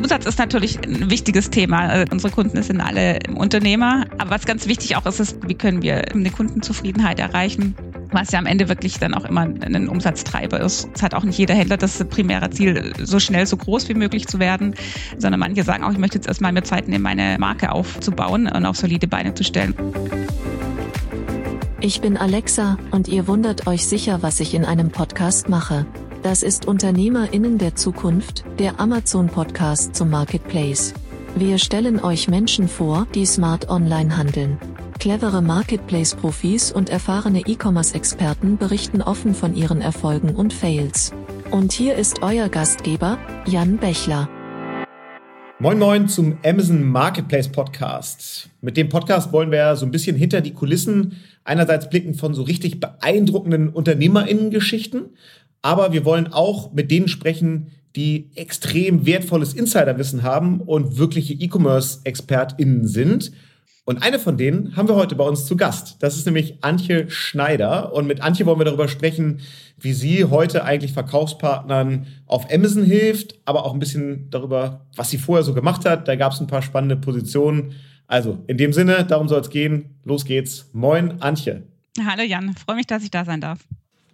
Umsatz ist natürlich ein wichtiges Thema. Also unsere Kunden sind alle Unternehmer. Aber was ganz wichtig auch ist, ist, wie können wir eine Kundenzufriedenheit erreichen? was ja am Ende wirklich dann auch immer ein Umsatztreiber ist. Es hat auch nicht jeder Händler das primäre Ziel, so schnell, so groß wie möglich zu werden, sondern manche sagen auch, ich möchte jetzt erstmal mir Zeit nehmen, meine Marke aufzubauen und auf solide Beine zu stellen. Ich bin Alexa und ihr wundert euch sicher, was ich in einem Podcast mache. Das ist Unternehmerinnen der Zukunft, der Amazon Podcast zum Marketplace. Wir stellen euch Menschen vor, die smart online handeln. Clevere Marketplace-Profis und erfahrene E-Commerce-Experten berichten offen von ihren Erfolgen und Fails. Und hier ist euer Gastgeber, Jan Bechler. Moin Moin zum Amazon Marketplace Podcast. Mit dem Podcast wollen wir so ein bisschen hinter die Kulissen einerseits blicken von so richtig beeindruckenden Unternehmerinnen-Geschichten aber wir wollen auch mit denen sprechen, die extrem wertvolles Insiderwissen haben und wirkliche E-Commerce-ExpertInnen sind. Und eine von denen haben wir heute bei uns zu Gast. Das ist nämlich Antje Schneider. Und mit Antje wollen wir darüber sprechen, wie sie heute eigentlich Verkaufspartnern auf Amazon hilft, aber auch ein bisschen darüber, was sie vorher so gemacht hat. Da gab es ein paar spannende Positionen. Also in dem Sinne, darum soll es gehen. Los geht's. Moin, Antje. Hallo Jan, freue mich, dass ich da sein darf.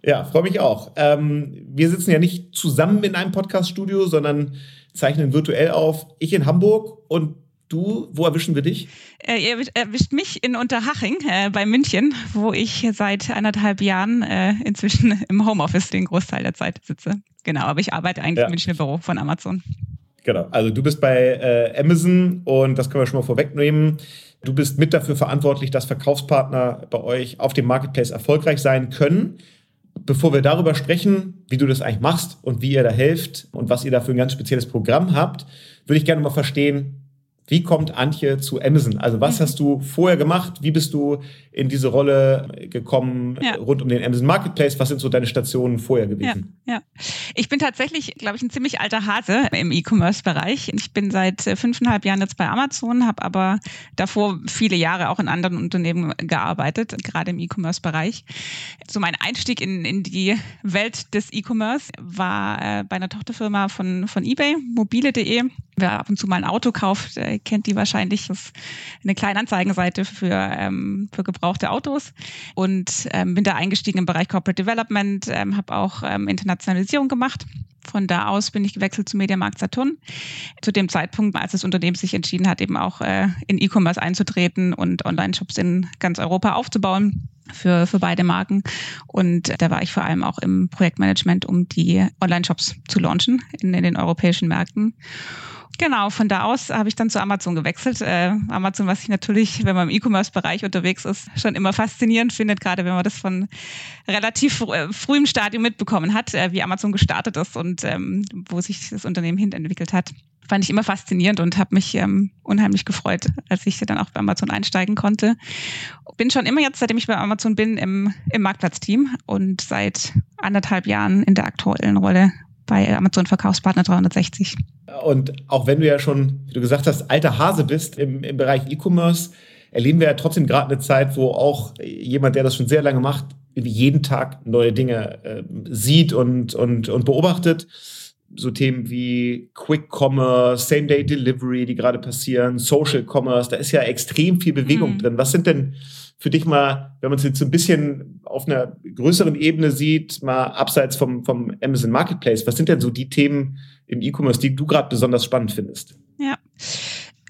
Ja, freue mich auch. Ähm, wir sitzen ja nicht zusammen in einem Podcast-Studio, sondern zeichnen virtuell auf. Ich in Hamburg und du, wo erwischen wir dich? Äh, ihr erwischt mich in Unterhaching äh, bei München, wo ich seit anderthalb Jahren äh, inzwischen im Homeoffice den Großteil der Zeit sitze. Genau, aber ich arbeite eigentlich ja. im Münchner Büro von Amazon. Genau, also du bist bei äh, Amazon und das können wir schon mal vorwegnehmen. Du bist mit dafür verantwortlich, dass Verkaufspartner bei euch auf dem Marketplace erfolgreich sein können. Bevor wir darüber sprechen, wie du das eigentlich machst und wie ihr da helft und was ihr da für ein ganz spezielles Programm habt, würde ich gerne mal verstehen, wie kommt Antje zu Amazon? Also was mhm. hast du vorher gemacht? Wie bist du in diese Rolle gekommen ja. rund um den Amazon Marketplace? Was sind so deine Stationen vorher gewesen? Ja, ja. ich bin tatsächlich, glaube ich, ein ziemlich alter Hase im E-Commerce-Bereich. Ich bin seit äh, fünfeinhalb Jahren jetzt bei Amazon, habe aber davor viele Jahre auch in anderen Unternehmen gearbeitet, gerade im E-Commerce-Bereich. So mein Einstieg in, in die Welt des E-Commerce war äh, bei einer Tochterfirma von, von eBay, mobile.de. Wer ab und zu mal ein Auto kauft, äh, kennt die wahrscheinlich. Das ist eine kleine Anzeigenseite für, ähm, für gebrauchte Autos. Und ähm, bin da eingestiegen im Bereich Corporate Development, ähm, habe auch ähm, Internationalisierung gemacht. Von da aus bin ich gewechselt zu Mediamarkt Saturn. Zu dem Zeitpunkt, als das Unternehmen sich entschieden hat, eben auch äh, in E-Commerce einzutreten und Online-Shops in ganz Europa aufzubauen für, für beide Marken. Und da war ich vor allem auch im Projektmanagement, um die Online-Shops zu launchen in, in den europäischen Märkten. Genau, von da aus habe ich dann zu Amazon gewechselt. Äh, Amazon, was ich natürlich, wenn man im E-Commerce-Bereich unterwegs ist, schon immer faszinierend findet, gerade wenn man das von relativ äh, frühem Stadium mitbekommen hat, äh, wie Amazon gestartet ist und ähm, wo sich das Unternehmen hin entwickelt hat. Fand ich immer faszinierend und habe mich ähm, unheimlich gefreut, als ich dann auch bei Amazon einsteigen konnte. Bin schon immer jetzt, seitdem ich bei Amazon bin, im, im Marktplatzteam und seit anderthalb Jahren in der aktuellen Rolle bei Amazon Verkaufspartner 360. Und auch wenn du ja schon, wie du gesagt hast, alter Hase bist im, im Bereich E-Commerce, erleben wir ja trotzdem gerade eine Zeit, wo auch jemand, der das schon sehr lange macht, jeden Tag neue Dinge äh, sieht und, und, und beobachtet. So Themen wie Quick Commerce, Same Day Delivery, die gerade passieren, Social Commerce, da ist ja extrem viel Bewegung mhm. drin. Was sind denn für dich mal, wenn man es jetzt so ein bisschen auf einer größeren Ebene sieht, mal abseits vom, vom Amazon Marketplace, was sind denn so die Themen im E-Commerce, die du gerade besonders spannend findest? Ja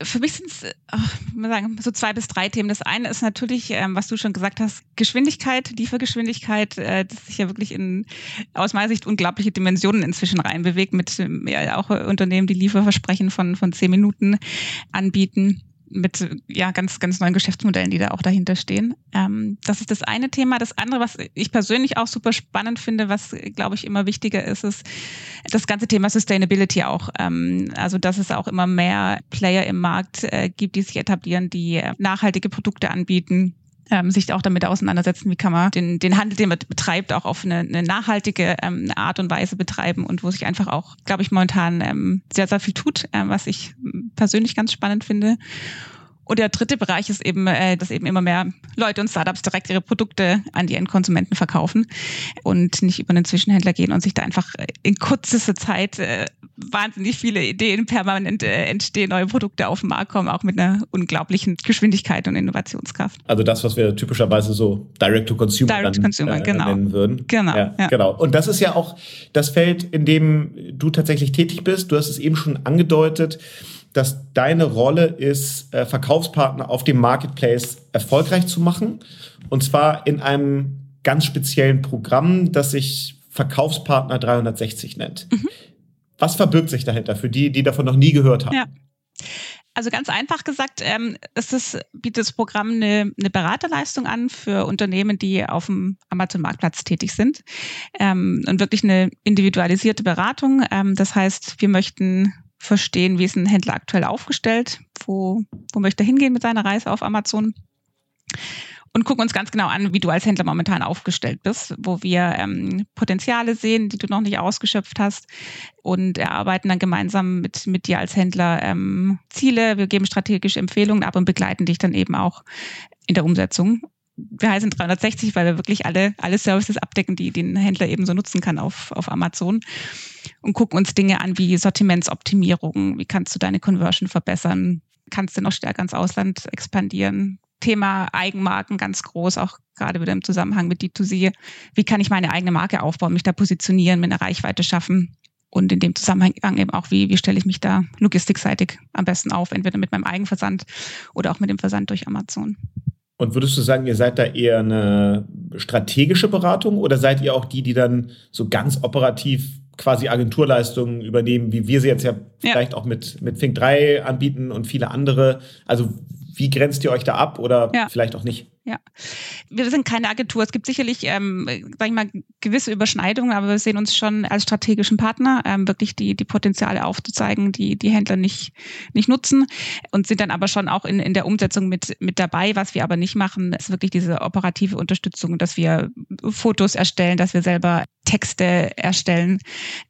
für mich sind es sagen, so zwei bis drei Themen. Das eine ist natürlich, ähm, was du schon gesagt hast, Geschwindigkeit, Liefergeschwindigkeit, äh, das sich ja wirklich in aus meiner Sicht unglaubliche Dimensionen inzwischen reinbewegt, mit ja, auch Unternehmen, die Lieferversprechen von, von zehn Minuten anbieten mit ja ganz ganz neuen Geschäftsmodellen, die da auch dahinter stehen. Ähm, das ist das eine Thema. Das andere, was ich persönlich auch super spannend finde, was glaube ich immer wichtiger ist, ist das ganze Thema Sustainability auch. Ähm, also dass es auch immer mehr Player im Markt äh, gibt, die sich etablieren, die nachhaltige Produkte anbieten ähm, sich auch damit auseinandersetzen, wie kann man den, den Handel, den man betreibt, auch auf eine, eine nachhaltige ähm, Art und Weise betreiben und wo sich einfach auch, glaube ich, momentan ähm, sehr, sehr viel tut, äh, was ich persönlich ganz spannend finde. Und der dritte Bereich ist eben, äh, dass eben immer mehr Leute und Startups direkt ihre Produkte an die Endkonsumenten verkaufen und nicht über einen Zwischenhändler gehen und sich da einfach in kürzester Zeit äh, wahnsinnig viele Ideen permanent äh, entstehen, neue Produkte auf den Markt kommen, auch mit einer unglaublichen Geschwindigkeit und Innovationskraft. Also das, was wir typischerweise so Direct-to-Consumer Direct äh, genau. nennen würden. Genau. Ja, ja. Genau. Und das ist ja auch das Feld, in dem du tatsächlich tätig bist. Du hast es eben schon angedeutet dass deine Rolle ist, äh, Verkaufspartner auf dem Marketplace erfolgreich zu machen. Und zwar in einem ganz speziellen Programm, das sich Verkaufspartner 360 nennt. Mhm. Was verbirgt sich dahinter für die, die davon noch nie gehört haben? Ja. Also ganz einfach gesagt, ähm, ist das, bietet das Programm eine, eine Beraterleistung an für Unternehmen, die auf dem Amazon-Marktplatz tätig sind. Ähm, und wirklich eine individualisierte Beratung. Ähm, das heißt, wir möchten verstehen, wie ist ein Händler aktuell aufgestellt, wo, wo möchte er hingehen mit seiner Reise auf Amazon und gucken uns ganz genau an, wie du als Händler momentan aufgestellt bist, wo wir ähm, Potenziale sehen, die du noch nicht ausgeschöpft hast und erarbeiten dann gemeinsam mit, mit dir als Händler ähm, Ziele. Wir geben strategische Empfehlungen ab und begleiten dich dann eben auch in der Umsetzung. Wir heißen 360, weil wir wirklich alle, alle Services abdecken, die den Händler eben so nutzen kann auf, auf Amazon und gucken uns Dinge an wie Sortimentsoptimierung, wie kannst du deine Conversion verbessern, kannst du noch stärker ins Ausland expandieren, Thema Eigenmarken ganz groß, auch gerade wieder im Zusammenhang mit D2C. Wie kann ich meine eigene Marke aufbauen, mich da positionieren, mir eine Reichweite schaffen? Und in dem Zusammenhang eben auch, wie, wie stelle ich mich da logistikseitig am besten auf, entweder mit meinem Eigenversand oder auch mit dem Versand durch Amazon. Und würdest du sagen, ihr seid da eher eine strategische Beratung oder seid ihr auch die, die dann so ganz operativ quasi Agenturleistungen übernehmen, wie wir sie jetzt ja, ja. vielleicht auch mit, mit Fink 3 anbieten und viele andere? Also wie grenzt ihr euch da ab oder ja. vielleicht auch nicht? Ja, wir sind keine Agentur. Es gibt sicherlich, ähm, sag ich mal, gewisse Überschneidungen, aber wir sehen uns schon als strategischen Partner, ähm, wirklich die, die Potenziale aufzuzeigen, die die Händler nicht, nicht nutzen und sind dann aber schon auch in, in der Umsetzung mit, mit dabei. Was wir aber nicht machen, ist wirklich diese operative Unterstützung, dass wir Fotos erstellen, dass wir selber Texte erstellen,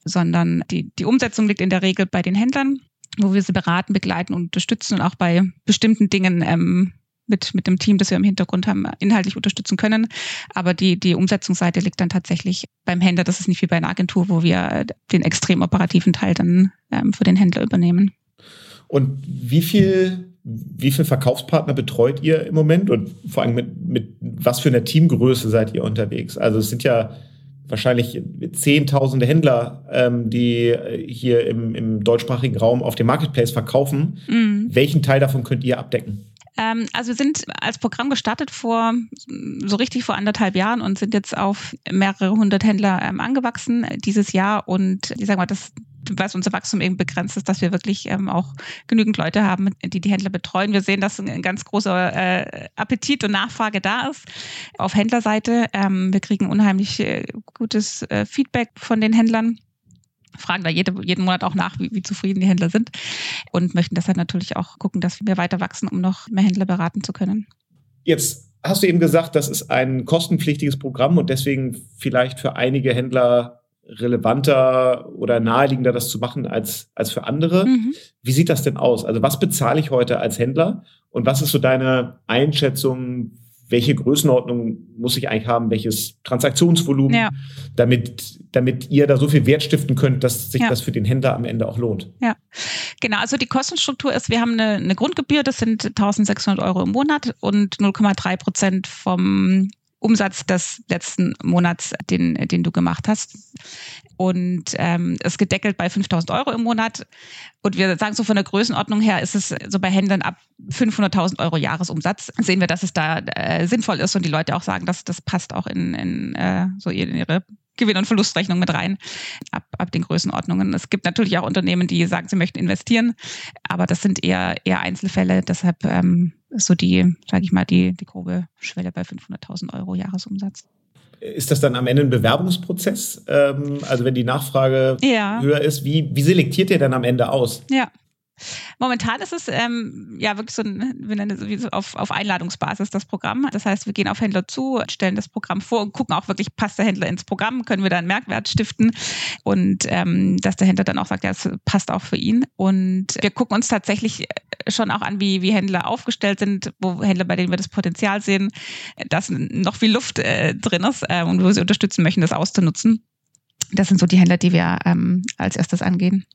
sondern die, die Umsetzung liegt in der Regel bei den Händlern wo wir sie beraten, begleiten und unterstützen und auch bei bestimmten Dingen ähm, mit, mit dem Team, das wir im Hintergrund haben, inhaltlich unterstützen können. Aber die, die Umsetzungsseite liegt dann tatsächlich beim Händler. Das ist nicht wie bei einer Agentur, wo wir den extrem operativen Teil dann ähm, für den Händler übernehmen. Und wie viel, wie viel Verkaufspartner betreut ihr im Moment und vor allem mit, mit was für einer Teamgröße seid ihr unterwegs? Also es sind ja wahrscheinlich zehntausende Händler, ähm, die hier im, im deutschsprachigen Raum auf dem Marketplace verkaufen. Mhm. Welchen Teil davon könnt ihr abdecken? Ähm, also wir sind als Programm gestartet vor so richtig vor anderthalb Jahren und sind jetzt auf mehrere hundert Händler ähm, angewachsen dieses Jahr. Und ich sage mal, das was unser Wachstum eben begrenzt ist, dass wir wirklich ähm, auch genügend Leute haben, die die Händler betreuen. Wir sehen, dass ein ganz großer äh, Appetit und Nachfrage da ist auf Händlerseite. Ähm, wir kriegen unheimlich äh, gutes äh, Feedback von den Händlern fragen da jede, jeden Monat auch nach, wie, wie zufrieden die Händler sind und möchten deshalb natürlich auch gucken, dass wir weiter wachsen, um noch mehr Händler beraten zu können. Jetzt hast du eben gesagt, das ist ein kostenpflichtiges Programm und deswegen vielleicht für einige Händler relevanter oder naheliegender, das zu machen als, als für andere. Mhm. Wie sieht das denn aus? Also was bezahle ich heute als Händler und was ist so deine Einschätzung, welche Größenordnung muss ich eigentlich haben, welches Transaktionsvolumen, ja. damit, damit ihr da so viel Wert stiften könnt, dass sich ja. das für den Händler am Ende auch lohnt. Ja, genau. Also die Kostenstruktur ist, wir haben eine, eine Grundgebühr, das sind 1600 Euro im Monat und 0,3 Prozent vom Umsatz des letzten Monats, den, den du gemacht hast. Und ähm, ist gedeckelt bei 5000 Euro im Monat. Und wir sagen so von der Größenordnung her ist es so bei Händlern ab 500.000 Euro Jahresumsatz. Sehen wir, dass es da äh, sinnvoll ist und die Leute auch sagen, dass das passt auch in, in äh, so in ihre Gewinn- und Verlustrechnung mit rein, ab, ab den Größenordnungen. Es gibt natürlich auch Unternehmen, die sagen, sie möchten investieren, aber das sind eher, eher Einzelfälle. Deshalb ähm, ist so die, sage ich mal, die, die grobe Schwelle bei 500.000 Euro Jahresumsatz. Ist das dann am Ende ein Bewerbungsprozess? Ähm, also wenn die Nachfrage ja. höher ist, wie, wie selektiert ihr dann am Ende aus? Ja, Momentan ist es ähm, ja wirklich so ein, wir nennen es so auf, auf Einladungsbasis das Programm. Das heißt, wir gehen auf Händler zu, stellen das Programm vor und gucken auch wirklich, passt der Händler ins Programm, können wir da einen Merkwert stiften und ähm, dass der Händler dann auch sagt, ja, es passt auch für ihn. Und wir gucken uns tatsächlich äh, schon auch an, wie, wie Händler aufgestellt sind, wo Händler, bei denen wir das Potenzial sehen, dass noch viel Luft äh, drin ist äh, und wo wir sie unterstützen möchten, das auszunutzen. Das sind so die Händler, die wir ähm, als erstes angehen.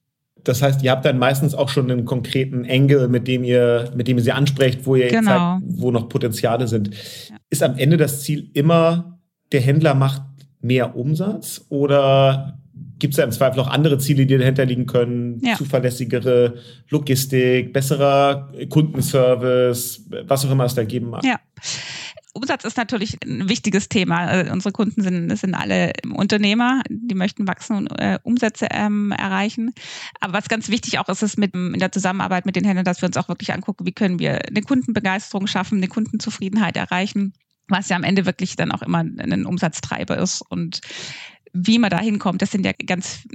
Das heißt, ihr habt dann meistens auch schon einen konkreten Engel, mit dem ihr, mit dem ihr sie ansprecht, wo ihr genau. zeigt, wo noch Potenziale sind. Ja. Ist am Ende das Ziel immer, der Händler macht mehr Umsatz oder gibt es da im Zweifel auch andere Ziele, die dahinter liegen können? Ja. Zuverlässigere Logistik, besserer Kundenservice, was auch immer es da geben mag. Ja. Umsatz ist natürlich ein wichtiges Thema. Äh, unsere Kunden sind, sind alle Unternehmer, die möchten wachsen und äh, Umsätze ähm, erreichen. Aber was ganz wichtig auch ist, ist mit, in der Zusammenarbeit mit den Händlern, dass wir uns auch wirklich angucken, wie können wir eine Kundenbegeisterung schaffen, eine Kundenzufriedenheit erreichen was ja am Ende wirklich dann auch immer ein Umsatztreiber ist. Und wie man da hinkommt, das sind ja ganz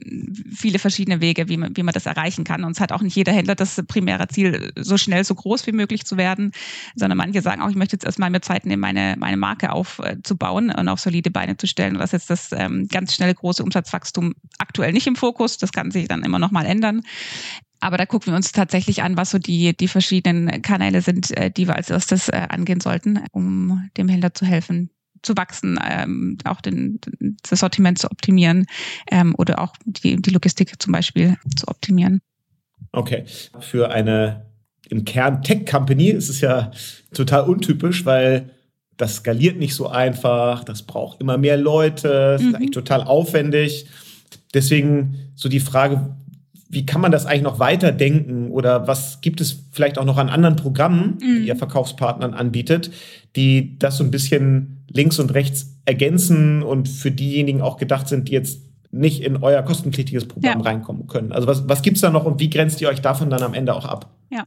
viele verschiedene Wege, wie man, wie man das erreichen kann. Und es hat auch nicht jeder Händler das primäre Ziel, so schnell, so groß wie möglich zu werden, sondern manche sagen auch, ich möchte jetzt erstmal mir Zeit nehmen, meine, meine Marke aufzubauen und auf solide Beine zu stellen. Und das ist jetzt das ähm, ganz schnelle, große Umsatzwachstum aktuell nicht im Fokus. Das kann sich dann immer noch mal ändern. Aber da gucken wir uns tatsächlich an, was so die, die verschiedenen Kanäle sind, äh, die wir als erstes äh, angehen sollten, um dem Händler zu helfen, zu wachsen, ähm, auch den, das Sortiment zu optimieren ähm, oder auch die, die Logistik zum Beispiel zu optimieren. Okay. Für eine im Kern Tech-Company ist es ja total untypisch, weil das skaliert nicht so einfach, das braucht immer mehr Leute, das mhm. ist eigentlich total aufwendig. Deswegen so die Frage, wie kann man das eigentlich noch weiterdenken oder was gibt es vielleicht auch noch an anderen Programmen, mhm. die ihr Verkaufspartnern anbietet, die das so ein bisschen links und rechts ergänzen und für diejenigen auch gedacht sind, die jetzt nicht in euer kostenpflichtiges Programm ja. reinkommen können. Also was, was gibt es da noch und wie grenzt ihr euch davon dann am Ende auch ab? Ja,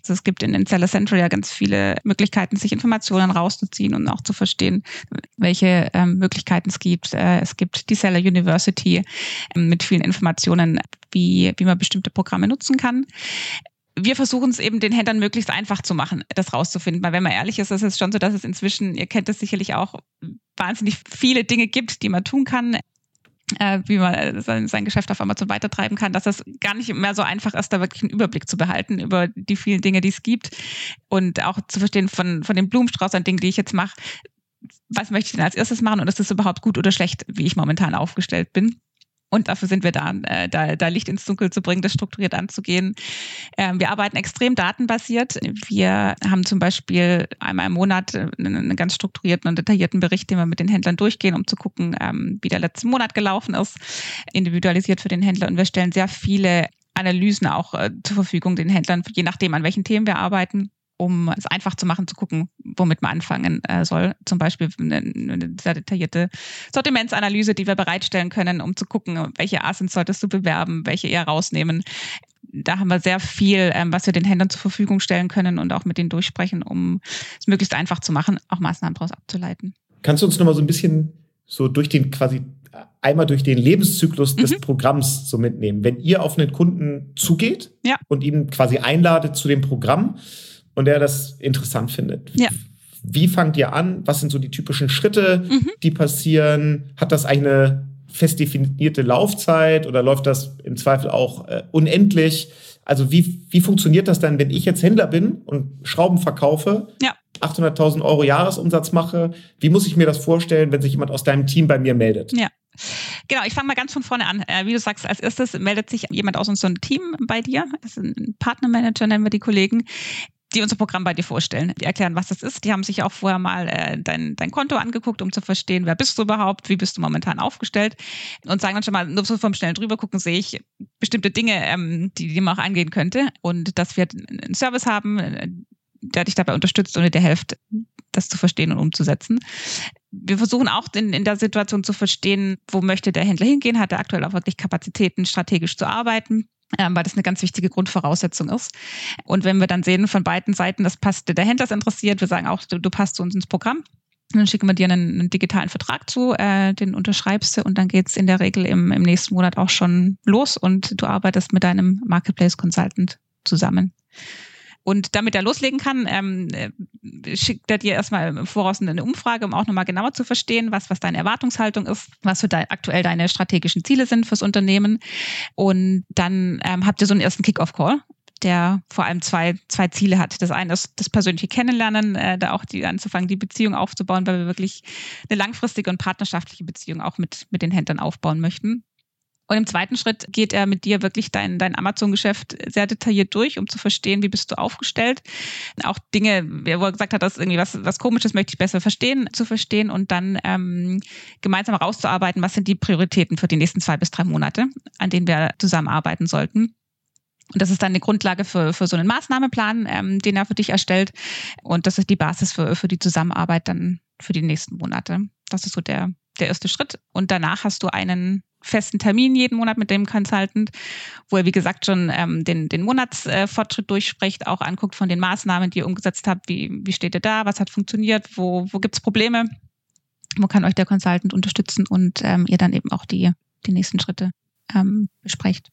also es gibt in, in Seller Central ja ganz viele Möglichkeiten, sich Informationen rauszuziehen und auch zu verstehen, welche ähm, Möglichkeiten es gibt. Äh, es gibt die Seller University äh, mit vielen Informationen, wie, wie man bestimmte Programme nutzen kann wir versuchen es eben den Händlern möglichst einfach zu machen, das rauszufinden. Weil wenn man ehrlich ist, ist es schon so, dass es inzwischen, ihr kennt es sicherlich auch, wahnsinnig viele Dinge gibt, die man tun kann äh, wie man sein, sein Geschäft auf Amazon weitertreiben kann, dass das gar nicht mehr so einfach ist, da wirklich einen Überblick zu behalten über die vielen Dinge, die es gibt und auch zu verstehen von, von dem Blumenstrauß an Dingen, die ich jetzt mache, was möchte ich denn als erstes machen und ist das überhaupt gut oder schlecht, wie ich momentan aufgestellt bin. Und dafür sind wir da, äh, da, da Licht ins Dunkel zu bringen, das strukturiert anzugehen. Ähm, wir arbeiten extrem datenbasiert. Wir haben zum Beispiel einmal im Monat einen, einen ganz strukturierten und detaillierten Bericht, den wir mit den Händlern durchgehen, um zu gucken, ähm, wie der letzte Monat gelaufen ist, individualisiert für den Händler. Und wir stellen sehr viele Analysen auch äh, zur Verfügung den Händlern, je nachdem, an welchen Themen wir arbeiten um es einfach zu machen, zu gucken, womit man anfangen äh, soll. Zum Beispiel eine, eine, sehr detaillierte Sortimentsanalyse, die wir bereitstellen können, um zu gucken, welche Asins solltest du bewerben, welche eher rausnehmen. Da haben wir sehr viel, ähm, was wir den Händlern zur Verfügung stellen können und auch mit denen durchsprechen, um es möglichst einfach zu machen, auch Maßnahmen daraus abzuleiten. Kannst du uns nochmal so ein bisschen so durch den quasi einmal durch den Lebenszyklus mhm. des Programms so mitnehmen. Wenn ihr auf einen Kunden zugeht ja. und ihn quasi einladet zu dem Programm, und der das interessant findet. Ja. Wie fangt ihr an? Was sind so die typischen Schritte, mhm. die passieren? Hat das eine fest definierte Laufzeit oder läuft das im Zweifel auch äh, unendlich? Also wie, wie funktioniert das dann, wenn ich jetzt Händler bin und Schrauben verkaufe, ja. 800.000 Euro Jahresumsatz mache? Wie muss ich mir das vorstellen, wenn sich jemand aus deinem Team bei mir meldet? Ja. Genau, ich fange mal ganz von vorne an. Äh, wie du sagst, als erstes meldet sich jemand aus unserem Team bei dir. Das ist ein Partnermanager, nennen wir die Kollegen die unser Programm bei dir vorstellen. Die erklären, was das ist. Die haben sich auch vorher mal äh, dein, dein Konto angeguckt, um zu verstehen, wer bist du überhaupt, wie bist du momentan aufgestellt und sagen dann schon mal, nur so vom schnellen drüber gucken, sehe ich bestimmte Dinge, ähm, die, die man auch angehen könnte und dass wir einen Service haben, äh, der dich dabei unterstützt und dir hilft, das zu verstehen und umzusetzen. Wir versuchen auch in, in der Situation zu verstehen, wo möchte der Händler hingehen, hat er aktuell auch wirklich Kapazitäten, strategisch zu arbeiten ähm, weil das eine ganz wichtige Grundvoraussetzung ist. Und wenn wir dann sehen von beiden Seiten, das passt, der Händler ist interessiert, wir sagen auch, du, du passt zu uns ins Programm, dann schicken wir dir einen, einen digitalen Vertrag zu, äh, den unterschreibst du und dann geht's in der Regel im, im nächsten Monat auch schon los und du arbeitest mit deinem Marketplace Consultant zusammen. Und damit er loslegen kann, ähm, äh, schickt er dir erstmal im Voraus eine Umfrage, um auch nochmal genauer zu verstehen, was, was deine Erwartungshaltung ist, was für de aktuell deine strategischen Ziele sind fürs Unternehmen. Und dann ähm, habt ihr so einen ersten Kick-Off-Call der vor allem zwei, zwei Ziele hat. Das eine ist das persönliche Kennenlernen, äh, da auch die anzufangen, die Beziehung aufzubauen, weil wir wirklich eine langfristige und partnerschaftliche Beziehung auch mit, mit den Händlern aufbauen möchten. Und im zweiten Schritt geht er mit dir wirklich dein, dein Amazon-Geschäft sehr detailliert durch, um zu verstehen, wie bist du aufgestellt. Auch Dinge, wo er gesagt hat, dass irgendwie was, was komisches möchte ich besser verstehen, zu verstehen und dann ähm, gemeinsam herauszuarbeiten, was sind die Prioritäten für die nächsten zwei bis drei Monate, an denen wir zusammenarbeiten sollten. Und das ist dann eine Grundlage für, für so einen Maßnahmeplan, ähm, den er für dich erstellt. Und das ist die Basis für, für die Zusammenarbeit dann für die nächsten Monate. Das ist so der, der erste Schritt. Und danach hast du einen festen Termin jeden Monat mit dem Consultant, wo er, wie gesagt, schon ähm, den, den Monatsfortschritt äh, durchspricht, auch anguckt von den Maßnahmen, die ihr umgesetzt habt, wie, wie steht ihr da, was hat funktioniert, wo, wo gibt's Probleme, wo kann euch der Consultant unterstützen und ähm, ihr dann eben auch die, die nächsten Schritte ähm, besprecht.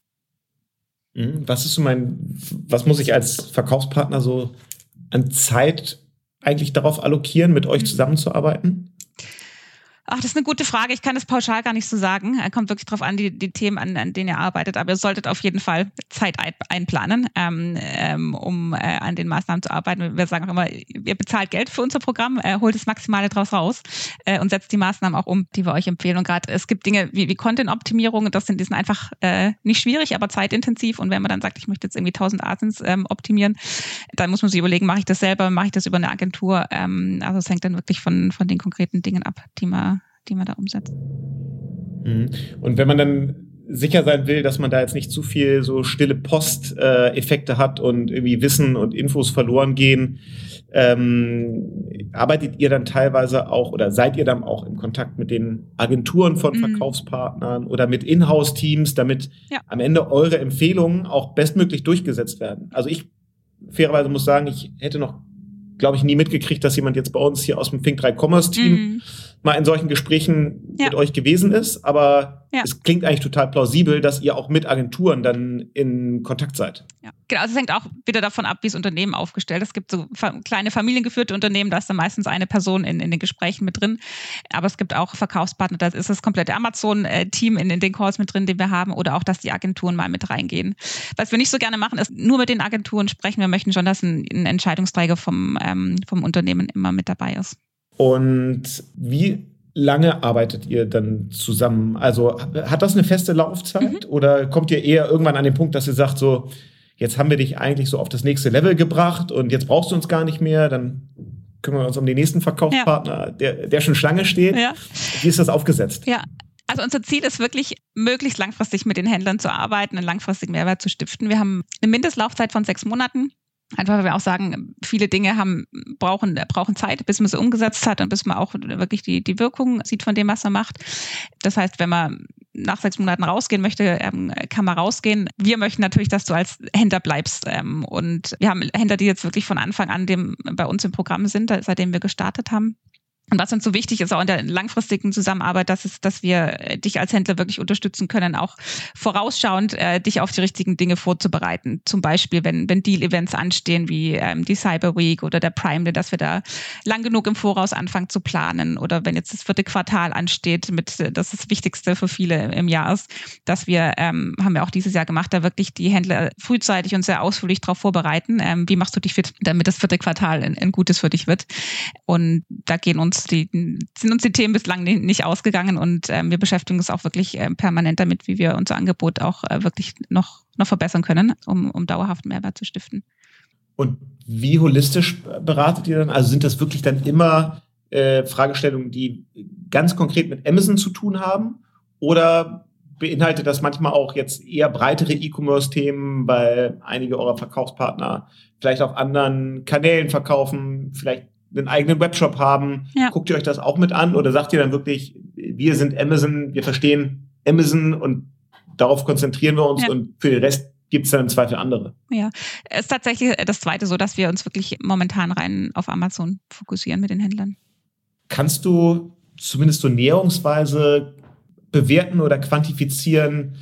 Mhm. Was ist so mein, was muss ich als Verkaufspartner so an Zeit eigentlich darauf allokieren, mit euch mhm. zusammenzuarbeiten? Ach, das ist eine gute Frage. Ich kann das pauschal gar nicht so sagen. Kommt wirklich darauf an, die, die Themen, an, an denen ihr arbeitet. Aber ihr solltet auf jeden Fall Zeit einplanen, ähm, ähm, um äh, an den Maßnahmen zu arbeiten. Wir sagen auch immer, ihr bezahlt Geld für unser Programm, äh, holt das Maximale draus raus äh, und setzt die Maßnahmen auch um, die wir euch empfehlen. Und gerade es gibt Dinge wie, wie Content-Optimierung, das sind, die sind einfach äh, nicht schwierig, aber zeitintensiv. Und wenn man dann sagt, ich möchte jetzt irgendwie 1000 Asins ähm, optimieren, dann muss man sich überlegen, mache ich das selber, mache ich das über eine Agentur? Ähm, also es hängt dann wirklich von, von den konkreten Dingen ab, die man die man da umsetzt. Mhm. Und wenn man dann sicher sein will, dass man da jetzt nicht zu viel so stille Post-Effekte äh, hat und irgendwie Wissen und Infos verloren gehen, ähm, arbeitet ihr dann teilweise auch oder seid ihr dann auch im Kontakt mit den Agenturen von mhm. Verkaufspartnern oder mit Inhouse-Teams, damit ja. am Ende eure Empfehlungen auch bestmöglich durchgesetzt werden? Also ich fairerweise muss sagen, ich hätte noch glaube ich, nie mitgekriegt, dass jemand jetzt bei uns hier aus dem Think 3 Commerce Team mm. Mal in solchen Gesprächen ja. mit euch gewesen ist. Aber ja. es klingt eigentlich total plausibel, dass ihr auch mit Agenturen dann in Kontakt seid. Ja. Genau, also es hängt auch wieder davon ab, wie das Unternehmen aufgestellt ist. Es gibt so kleine familiengeführte Unternehmen, da ist dann meistens eine Person in, in den Gesprächen mit drin. Aber es gibt auch Verkaufspartner, da ist das komplette Amazon-Team in, in den Calls mit drin, den wir haben, oder auch, dass die Agenturen mal mit reingehen. Was wir nicht so gerne machen, ist nur mit den Agenturen sprechen. Wir möchten schon, dass ein, ein Entscheidungsträger vom, ähm, vom Unternehmen immer mit dabei ist. Und wie lange arbeitet ihr dann zusammen? Also hat das eine feste Laufzeit mhm. oder kommt ihr eher irgendwann an den Punkt, dass ihr sagt so, jetzt haben wir dich eigentlich so auf das nächste Level gebracht und jetzt brauchst du uns gar nicht mehr, dann kümmern wir uns um den nächsten Verkaufspartner, ja. der, der schon Schlange steht. Ja. Wie ist das aufgesetzt? Ja, also unser Ziel ist wirklich, möglichst langfristig mit den Händlern zu arbeiten, einen langfristigen Mehrwert zu stiften. Wir haben eine Mindestlaufzeit von sechs Monaten. Einfach weil wir auch sagen, viele Dinge haben, brauchen, brauchen Zeit, bis man sie umgesetzt hat und bis man auch wirklich die, die Wirkung sieht von dem, was er macht. Das heißt, wenn man nach sechs Monaten rausgehen möchte, ähm, kann man rausgehen. Wir möchten natürlich, dass du als Händler bleibst. Ähm, und wir haben Händler, die jetzt wirklich von Anfang an dem, bei uns im Programm sind, seitdem wir gestartet haben. Und was uns so wichtig ist, auch in der langfristigen Zusammenarbeit, dass, es, dass wir äh, dich als Händler wirklich unterstützen können, auch vorausschauend äh, dich auf die richtigen Dinge vorzubereiten. Zum Beispiel, wenn, wenn Deal-Events anstehen, wie ähm, die Cyber Week oder der Prime dass wir da lang genug im Voraus anfangen zu planen. Oder wenn jetzt das vierte Quartal ansteht, mit äh, das ist das Wichtigste für viele im Jahr ist, dass wir, ähm, haben wir auch dieses Jahr gemacht, da wirklich die Händler frühzeitig und sehr ausführlich darauf vorbereiten. Ähm, wie machst du dich fit, damit das vierte Quartal ein, ein gutes für dich wird? Und da gehen uns die, sind uns die Themen bislang nicht ausgegangen und äh, wir beschäftigen uns auch wirklich äh, permanent damit, wie wir unser Angebot auch äh, wirklich noch, noch verbessern können, um, um dauerhaften Mehrwert zu stiften. Und wie holistisch beratet ihr dann? Also sind das wirklich dann immer äh, Fragestellungen, die ganz konkret mit Amazon zu tun haben? Oder beinhaltet das manchmal auch jetzt eher breitere E-Commerce-Themen, weil einige eurer Verkaufspartner vielleicht auf anderen Kanälen verkaufen, vielleicht einen eigenen Webshop haben. Ja. Guckt ihr euch das auch mit an oder sagt ihr dann wirklich, wir sind Amazon, wir verstehen Amazon und darauf konzentrieren wir uns ja. und für den Rest gibt es dann im Zweifel andere. Ja, es ist tatsächlich das Zweite so, dass wir uns wirklich momentan rein auf Amazon fokussieren mit den Händlern. Kannst du zumindest so näherungsweise bewerten oder quantifizieren,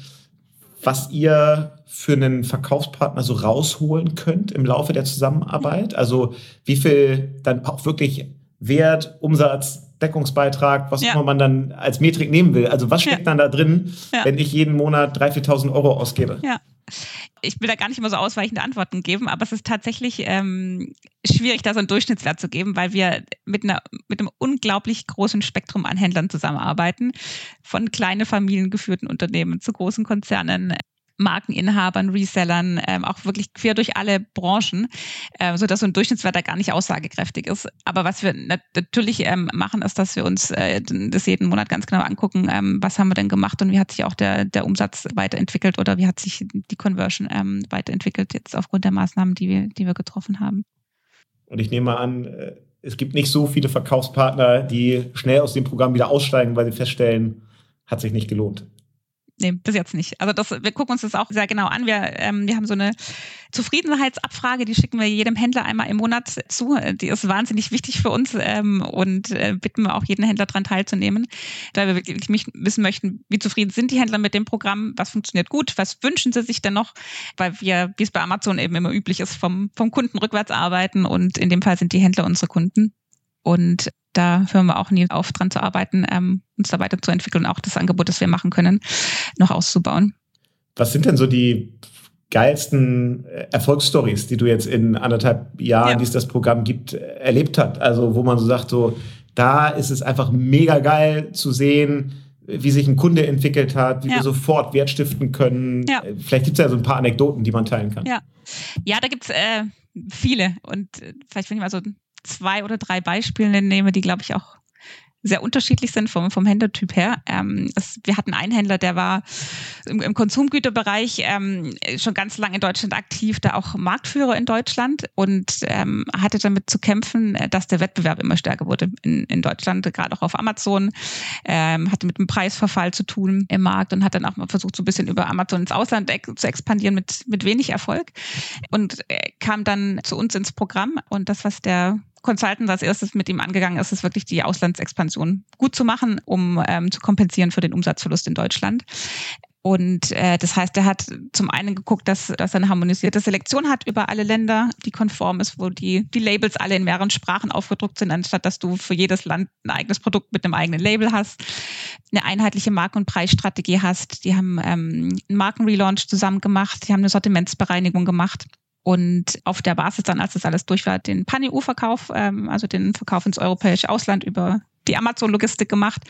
was ihr für einen Verkaufspartner so rausholen könnt im Laufe der Zusammenarbeit? Also wie viel dann auch wirklich Wert, Umsatz, Deckungsbeitrag, was ja. immer man dann als Metrik nehmen will. Also was steckt ja. dann da drin, ja. wenn ich jeden Monat 3.000, 4.000 Euro ausgebe? Ja. Ich will da gar nicht immer so ausweichende Antworten geben, aber es ist tatsächlich ähm, schwierig, da so einen Durchschnittswert zu geben, weil wir mit, einer, mit einem unglaublich großen Spektrum an Händlern zusammenarbeiten. Von kleinen familiengeführten Unternehmen zu großen Konzernen, Markeninhabern, Resellern, ähm, auch wirklich quer durch alle Branchen, äh, sodass so ein Durchschnittswert da gar nicht aussagekräftig ist. Aber was wir natürlich ähm, machen, ist, dass wir uns äh, das jeden Monat ganz genau angucken, ähm, was haben wir denn gemacht und wie hat sich auch der, der Umsatz weiterentwickelt oder wie hat sich die Conversion ähm, weiterentwickelt jetzt aufgrund der Maßnahmen, die wir, die wir getroffen haben. Und ich nehme an, äh, es gibt nicht so viele Verkaufspartner, die schnell aus dem Programm wieder aussteigen, weil sie feststellen, hat sich nicht gelohnt. Nee, bis jetzt nicht. Also das, wir gucken uns das auch sehr genau an. Wir, ähm, wir haben so eine Zufriedenheitsabfrage, die schicken wir jedem Händler einmal im Monat zu. Die ist wahnsinnig wichtig für uns ähm, und äh, bitten wir auch jeden Händler daran teilzunehmen, da wir wirklich wissen möchten, wie zufrieden sind die Händler mit dem Programm, was funktioniert gut, was wünschen sie sich denn noch, weil wir, wie es bei Amazon eben immer üblich ist, vom, vom Kunden rückwärts arbeiten und in dem Fall sind die Händler unsere Kunden. Und da hören wir auch nie auf, dran zu arbeiten, ähm, uns da weiterzuentwickeln und auch das Angebot, das wir machen können, noch auszubauen. Was sind denn so die geilsten äh, Erfolgsstories, die du jetzt in anderthalb Jahren, ja. die es das Programm gibt, erlebt hast? Also wo man so sagt, so da ist es einfach mega geil zu sehen, wie sich ein Kunde entwickelt hat, wie ja. wir sofort Wert stiften können. Ja. Vielleicht gibt es ja so ein paar Anekdoten, die man teilen kann. Ja, ja da gibt es äh, viele. Und äh, vielleicht, wenn ich mal so zwei oder drei Beispiele nehme, die, glaube ich, auch sehr unterschiedlich sind vom, vom Händlertyp her. Ähm, es, wir hatten einen Händler, der war im, im Konsumgüterbereich ähm, schon ganz lange in Deutschland aktiv, da auch Marktführer in Deutschland und ähm, hatte damit zu kämpfen, dass der Wettbewerb immer stärker wurde in, in Deutschland, gerade auch auf Amazon, ähm, hatte mit dem Preisverfall zu tun im Markt und hat dann auch mal versucht, so ein bisschen über Amazon ins Ausland zu expandieren mit, mit wenig Erfolg und äh, kam dann zu uns ins Programm und das, was der Consultant als erstes mit ihm angegangen ist, ist wirklich die Auslandsexpansion gut zu machen, um ähm, zu kompensieren für den Umsatzverlust in Deutschland. Und äh, das heißt, er hat zum einen geguckt, dass, dass er eine harmonisierte Selektion hat über alle Länder, die konform ist, wo die, die Labels alle in mehreren Sprachen aufgedruckt sind, anstatt dass du für jedes Land ein eigenes Produkt mit einem eigenen Label hast, eine einheitliche Marken- und Preisstrategie hast. Die haben ähm, einen Markenrelaunch zusammen gemacht, die haben eine Sortimentsbereinigung gemacht und auf der Basis dann, als das alles durch war, den Pan-EU-Verkauf, ähm, also den Verkauf ins europäische Ausland über die Amazon-Logistik gemacht.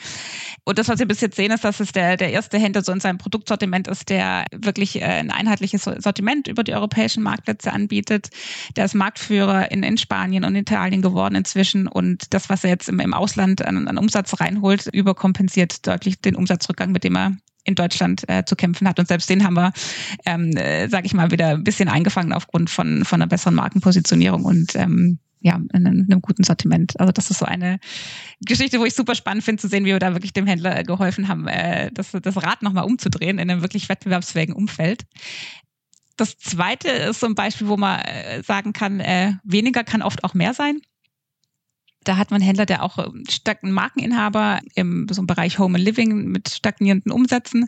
Und das, was wir bis jetzt sehen, ist, dass es der, der erste Händler so in seinem Produktsortiment ist, der wirklich äh, ein einheitliches Sortiment über die europäischen Marktplätze anbietet. Der ist Marktführer in, in Spanien und Italien geworden inzwischen. Und das, was er jetzt im, im Ausland an, an Umsatz reinholt, überkompensiert deutlich den Umsatzrückgang, mit dem er in Deutschland äh, zu kämpfen hat. Und selbst den haben wir, ähm, äh, sage ich mal, wieder ein bisschen eingefangen aufgrund von, von einer besseren Markenpositionierung und ähm, ja, in einem, guten Sortiment. Also das ist so eine Geschichte, wo ich super spannend finde zu sehen, wie wir da wirklich dem Händler geholfen haben, äh, das, das Rad nochmal umzudrehen in einem wirklich wettbewerbsfähigen Umfeld. Das zweite ist so ein Beispiel, wo man äh, sagen kann, äh, weniger kann oft auch mehr sein. Da hat man Händler, der auch ähm, einen Markeninhaber im so einem Bereich Home and Living mit stagnierenden Umsätzen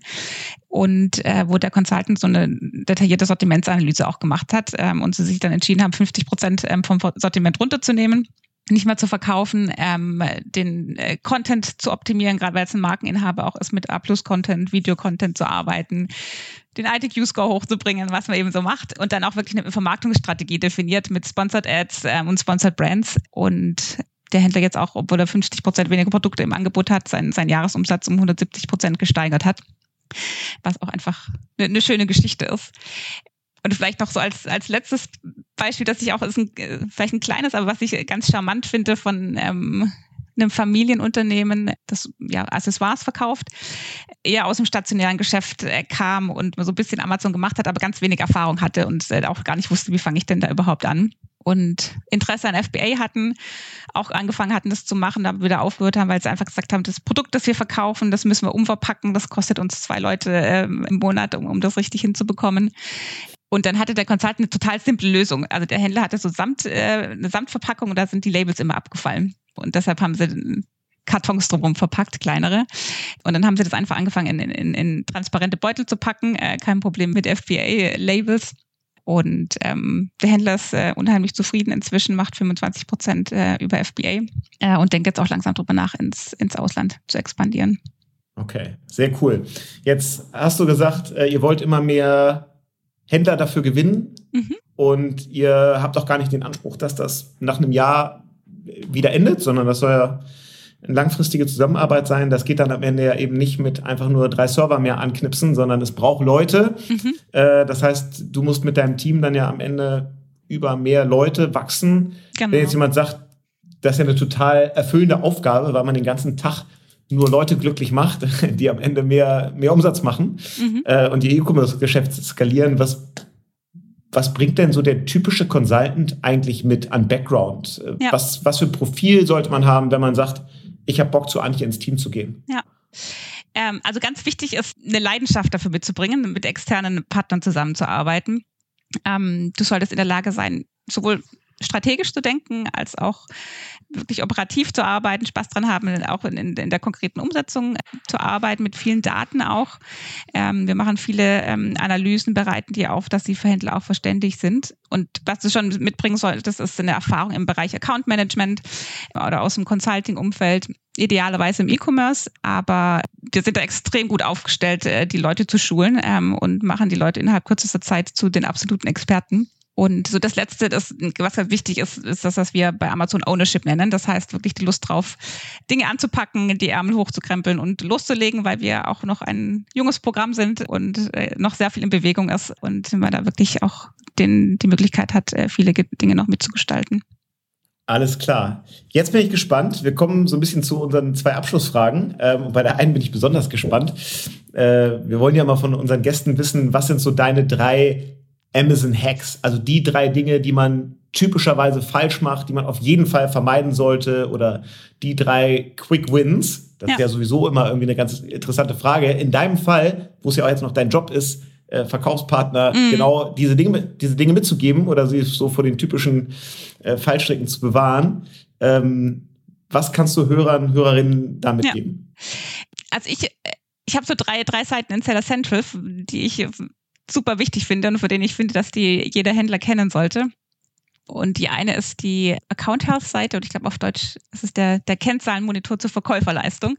und äh, wo der Consultant so eine detaillierte Sortimentsanalyse auch gemacht hat ähm, und sie sich dann entschieden haben, 50 Prozent ähm, vom Sortiment runterzunehmen nicht mehr zu verkaufen, ähm, den äh, Content zu optimieren, gerade weil es ein Markeninhaber auch ist, mit A-Plus-Content, Video-Content zu arbeiten, den ITQ-Score hochzubringen, was man eben so macht und dann auch wirklich eine Vermarktungsstrategie definiert mit Sponsored Ads ähm, und Sponsored Brands und der Händler jetzt auch, obwohl er 50 Prozent weniger Produkte im Angebot hat, seinen, seinen Jahresumsatz um 170 Prozent gesteigert hat. Was auch einfach eine, eine schöne Geschichte ist. Und vielleicht noch so als, als letztes Beispiel, dass ich auch, ist ein, vielleicht ein kleines, aber was ich ganz charmant finde von ähm, einem Familienunternehmen, das ja Accessoires verkauft, eher aus dem stationären Geschäft äh, kam und so ein bisschen Amazon gemacht hat, aber ganz wenig Erfahrung hatte und äh, auch gar nicht wusste, wie fange ich denn da überhaupt an und Interesse an FBA hatten, auch angefangen hatten, das zu machen, da wieder aufgehört haben, weil sie einfach gesagt haben, das Produkt, das wir verkaufen, das müssen wir umverpacken, das kostet uns zwei Leute ähm, im Monat, um, um das richtig hinzubekommen. Und dann hatte der Consultant eine total simple Lösung. Also der Händler hatte so Samt, äh, eine Samtverpackung und da sind die Labels immer abgefallen. Und deshalb haben sie Kartons drumherum verpackt, kleinere. Und dann haben sie das einfach angefangen, in, in, in transparente Beutel zu packen. Äh, kein Problem mit FBA-Labels Und ähm, der Händler ist äh, unheimlich zufrieden inzwischen, macht 25 Prozent äh, über FBA äh, und denkt jetzt auch langsam drüber nach, ins, ins Ausland zu expandieren. Okay, sehr cool. Jetzt hast du gesagt, äh, ihr wollt immer mehr Händler dafür gewinnen mhm. und ihr habt auch gar nicht den Anspruch, dass das nach einem Jahr wieder endet, sondern das soll ja langfristige Zusammenarbeit sein. Das geht dann am Ende ja eben nicht mit einfach nur drei Server mehr anknipsen, sondern es braucht Leute. Mhm. Äh, das heißt, du musst mit deinem Team dann ja am Ende über mehr Leute wachsen. Genau. Wenn jetzt jemand sagt, das ist ja eine total erfüllende Aufgabe, weil man den ganzen Tag nur Leute glücklich macht, die am Ende mehr, mehr Umsatz machen mhm. äh, und ihr E-Commerce-Geschäft skalieren. Was, was bringt denn so der typische Consultant eigentlich mit an Background? Äh, ja. Was, was für ein Profil sollte man haben, wenn man sagt, ich habe Bock, zu Antje ins Team zu gehen? Ja. Ähm, also ganz wichtig ist, eine Leidenschaft dafür mitzubringen, mit externen Partnern zusammenzuarbeiten. Ähm, du solltest in der Lage sein, sowohl strategisch zu denken, als auch wirklich operativ zu arbeiten, Spaß dran haben, auch in, in, der konkreten Umsetzung zu arbeiten, mit vielen Daten auch. Ähm, wir machen viele ähm, Analysen, bereiten die auf, dass die für Händler auch verständlich sind. Und was du schon mitbringen solltest, ist eine Erfahrung im Bereich Account Management oder aus dem Consulting-Umfeld, idealerweise im E-Commerce, aber wir sind da extrem gut aufgestellt, äh, die Leute zu schulen ähm, und machen die Leute innerhalb kürzester Zeit zu den absoluten Experten. Und so das Letzte, das, was halt wichtig ist, ist das, was wir bei Amazon Ownership nennen. Das heißt wirklich die Lust drauf, Dinge anzupacken, die Ärmel hochzukrempeln und loszulegen, weil wir auch noch ein junges Programm sind und äh, noch sehr viel in Bewegung ist und man da wirklich auch den, die Möglichkeit hat, äh, viele Dinge noch mitzugestalten. Alles klar. Jetzt bin ich gespannt. Wir kommen so ein bisschen zu unseren zwei Abschlussfragen. Ähm, bei der einen bin ich besonders gespannt. Äh, wir wollen ja mal von unseren Gästen wissen, was sind so deine drei Amazon Hacks, also die drei Dinge, die man typischerweise falsch macht, die man auf jeden Fall vermeiden sollte oder die drei Quick Wins. Das ja. ist ja sowieso immer irgendwie eine ganz interessante Frage. In deinem Fall, wo es ja auch jetzt noch dein Job ist, äh, Verkaufspartner, mhm. genau diese Dinge, diese Dinge mitzugeben oder sie so vor den typischen äh, Fallstricken zu bewahren. Ähm, was kannst du Hörern, Hörerinnen da mitgeben? Ja. Also ich, ich habe so drei, drei Seiten in Seller Central, die ich super wichtig finde und für den ich finde, dass die jeder Händler kennen sollte. Und die eine ist die Account Health Seite und ich glaube auf Deutsch ist es der, der Kennzahlenmonitor zur Verkäuferleistung.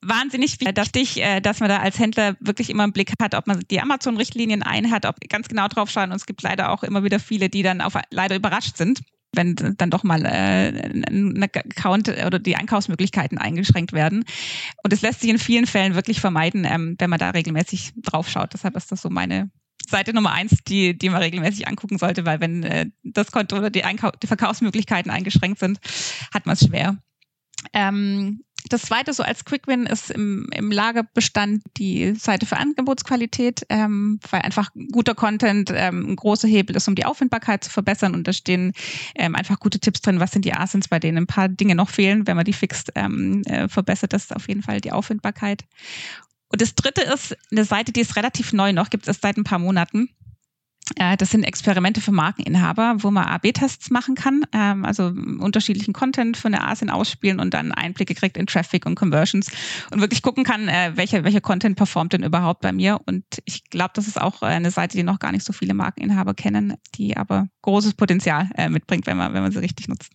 Wahnsinnig wichtig, äh, dass man da als Händler wirklich immer einen Blick hat, ob man die Amazon-Richtlinien einhat, ob ganz genau drauf schauen. Und es gibt leider auch immer wieder viele, die dann auf, leider überrascht sind wenn dann doch mal äh, ein Account oder die Einkaufsmöglichkeiten eingeschränkt werden. Und es lässt sich in vielen Fällen wirklich vermeiden, ähm, wenn man da regelmäßig drauf schaut. Deshalb ist das so meine Seite Nummer eins, die, die man regelmäßig angucken sollte, weil wenn äh, das Konto oder die, Einkau die Verkaufsmöglichkeiten eingeschränkt sind, hat man es schwer. Ähm, das zweite so als Quick Win ist im, im Lagerbestand die Seite für Angebotsqualität, ähm, weil einfach guter Content ähm, ein großer Hebel ist, um die Auffindbarkeit zu verbessern. Und da stehen ähm, einfach gute Tipps drin, was sind die Asins, bei denen ein paar Dinge noch fehlen. Wenn man die fixt, ähm, äh, verbessert das auf jeden Fall die Auffindbarkeit. Und das dritte ist eine Seite, die ist relativ neu noch, gibt es erst seit ein paar Monaten. Äh, das sind Experimente für Markeninhaber, wo man A-B-Tests machen kann, ähm, also unterschiedlichen Content von der ASIN ausspielen und dann Einblicke kriegt in Traffic und Conversions und wirklich gucken kann, äh, welcher, welcher Content performt denn überhaupt bei mir. Und ich glaube, das ist auch eine Seite, die noch gar nicht so viele Markeninhaber kennen, die aber großes Potenzial äh, mitbringt, wenn man, wenn man sie richtig nutzt.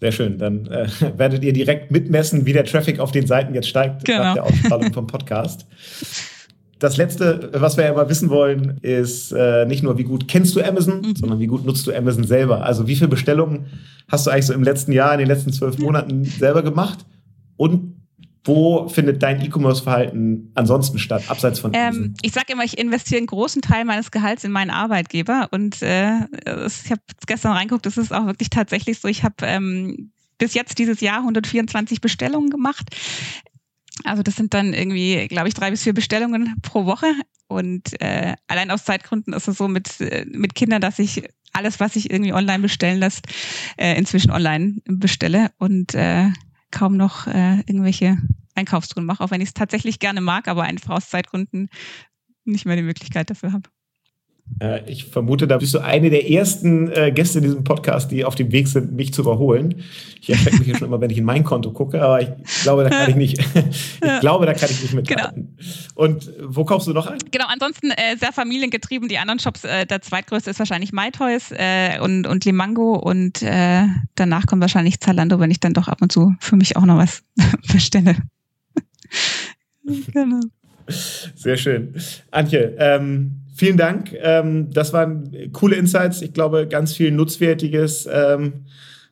Sehr schön. Dann äh, werdet ihr direkt mitmessen, wie der Traffic auf den Seiten jetzt steigt genau. nach der Ausstrahlung vom Podcast. Das letzte, was wir ja mal wissen wollen, ist äh, nicht nur, wie gut kennst du Amazon, mhm. sondern wie gut nutzt du Amazon selber. Also wie viele Bestellungen hast du eigentlich so im letzten Jahr, in den letzten zwölf Monaten selber gemacht? Und wo findet dein E-Commerce-Verhalten ansonsten statt, abseits von ähm, Ich sage immer, ich investiere einen großen Teil meines Gehalts in meinen Arbeitgeber. Und äh, ich habe gestern reinguckt, das ist auch wirklich tatsächlich so. Ich habe ähm, bis jetzt dieses Jahr 124 Bestellungen gemacht. Also das sind dann irgendwie, glaube ich, drei bis vier Bestellungen pro Woche. Und äh, allein aus Zeitgründen ist es so mit, äh, mit Kindern, dass ich alles, was sich irgendwie online bestellen lässt, äh, inzwischen online bestelle und äh, kaum noch äh, irgendwelche Einkaufstouren mache, auch wenn ich es tatsächlich gerne mag, aber einfach aus Zeitgründen nicht mehr die Möglichkeit dafür habe. Äh, ich vermute, da bist du eine der ersten äh, Gäste in diesem Podcast, die auf dem Weg sind, mich zu überholen. Ich erschrecke mich ja schon immer, wenn ich in mein Konto gucke, aber ich glaube, da kann ich nicht, ich glaube, da kann ich nicht mithalten. Genau. Und wo kaufst du noch ein? Genau, ansonsten äh, sehr familiengetrieben. Die anderen Shops, äh, der zweitgrößte ist wahrscheinlich MyToys äh, und, und Limango und danach kommt wahrscheinlich Zalando, wenn ich dann doch ab und zu für mich auch noch was bestelle. genau. Sehr schön. Antje, ähm, vielen Dank. Ähm, das waren coole Insights. Ich glaube, ganz viel Nutzwertiges. Ähm,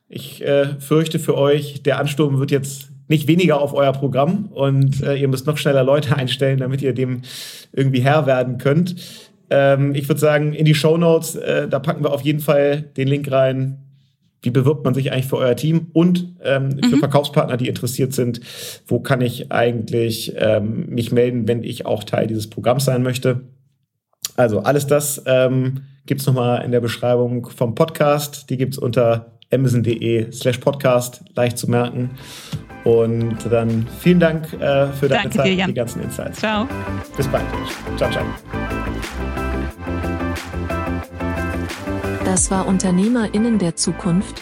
ich äh, fürchte für euch, der Ansturm wird jetzt nicht weniger auf euer Programm und äh, ihr müsst noch schneller Leute einstellen, damit ihr dem irgendwie Herr werden könnt. Ähm, ich würde sagen, in die Show Notes, äh, da packen wir auf jeden Fall den Link rein. Wie bewirbt man sich eigentlich für euer Team und ähm, mhm. für Verkaufspartner, die interessiert sind, wo kann ich eigentlich ähm, mich melden, wenn ich auch Teil dieses Programms sein möchte? Also alles das ähm, gibt es nochmal in der Beschreibung vom Podcast. Die gibt es unter amazon.de slash podcast, leicht zu merken. Und dann vielen Dank äh, für deine Danke Zeit und die ganzen Insights. Ciao. Bis bald. Ciao, ciao. Das war UnternehmerInnen der Zukunft,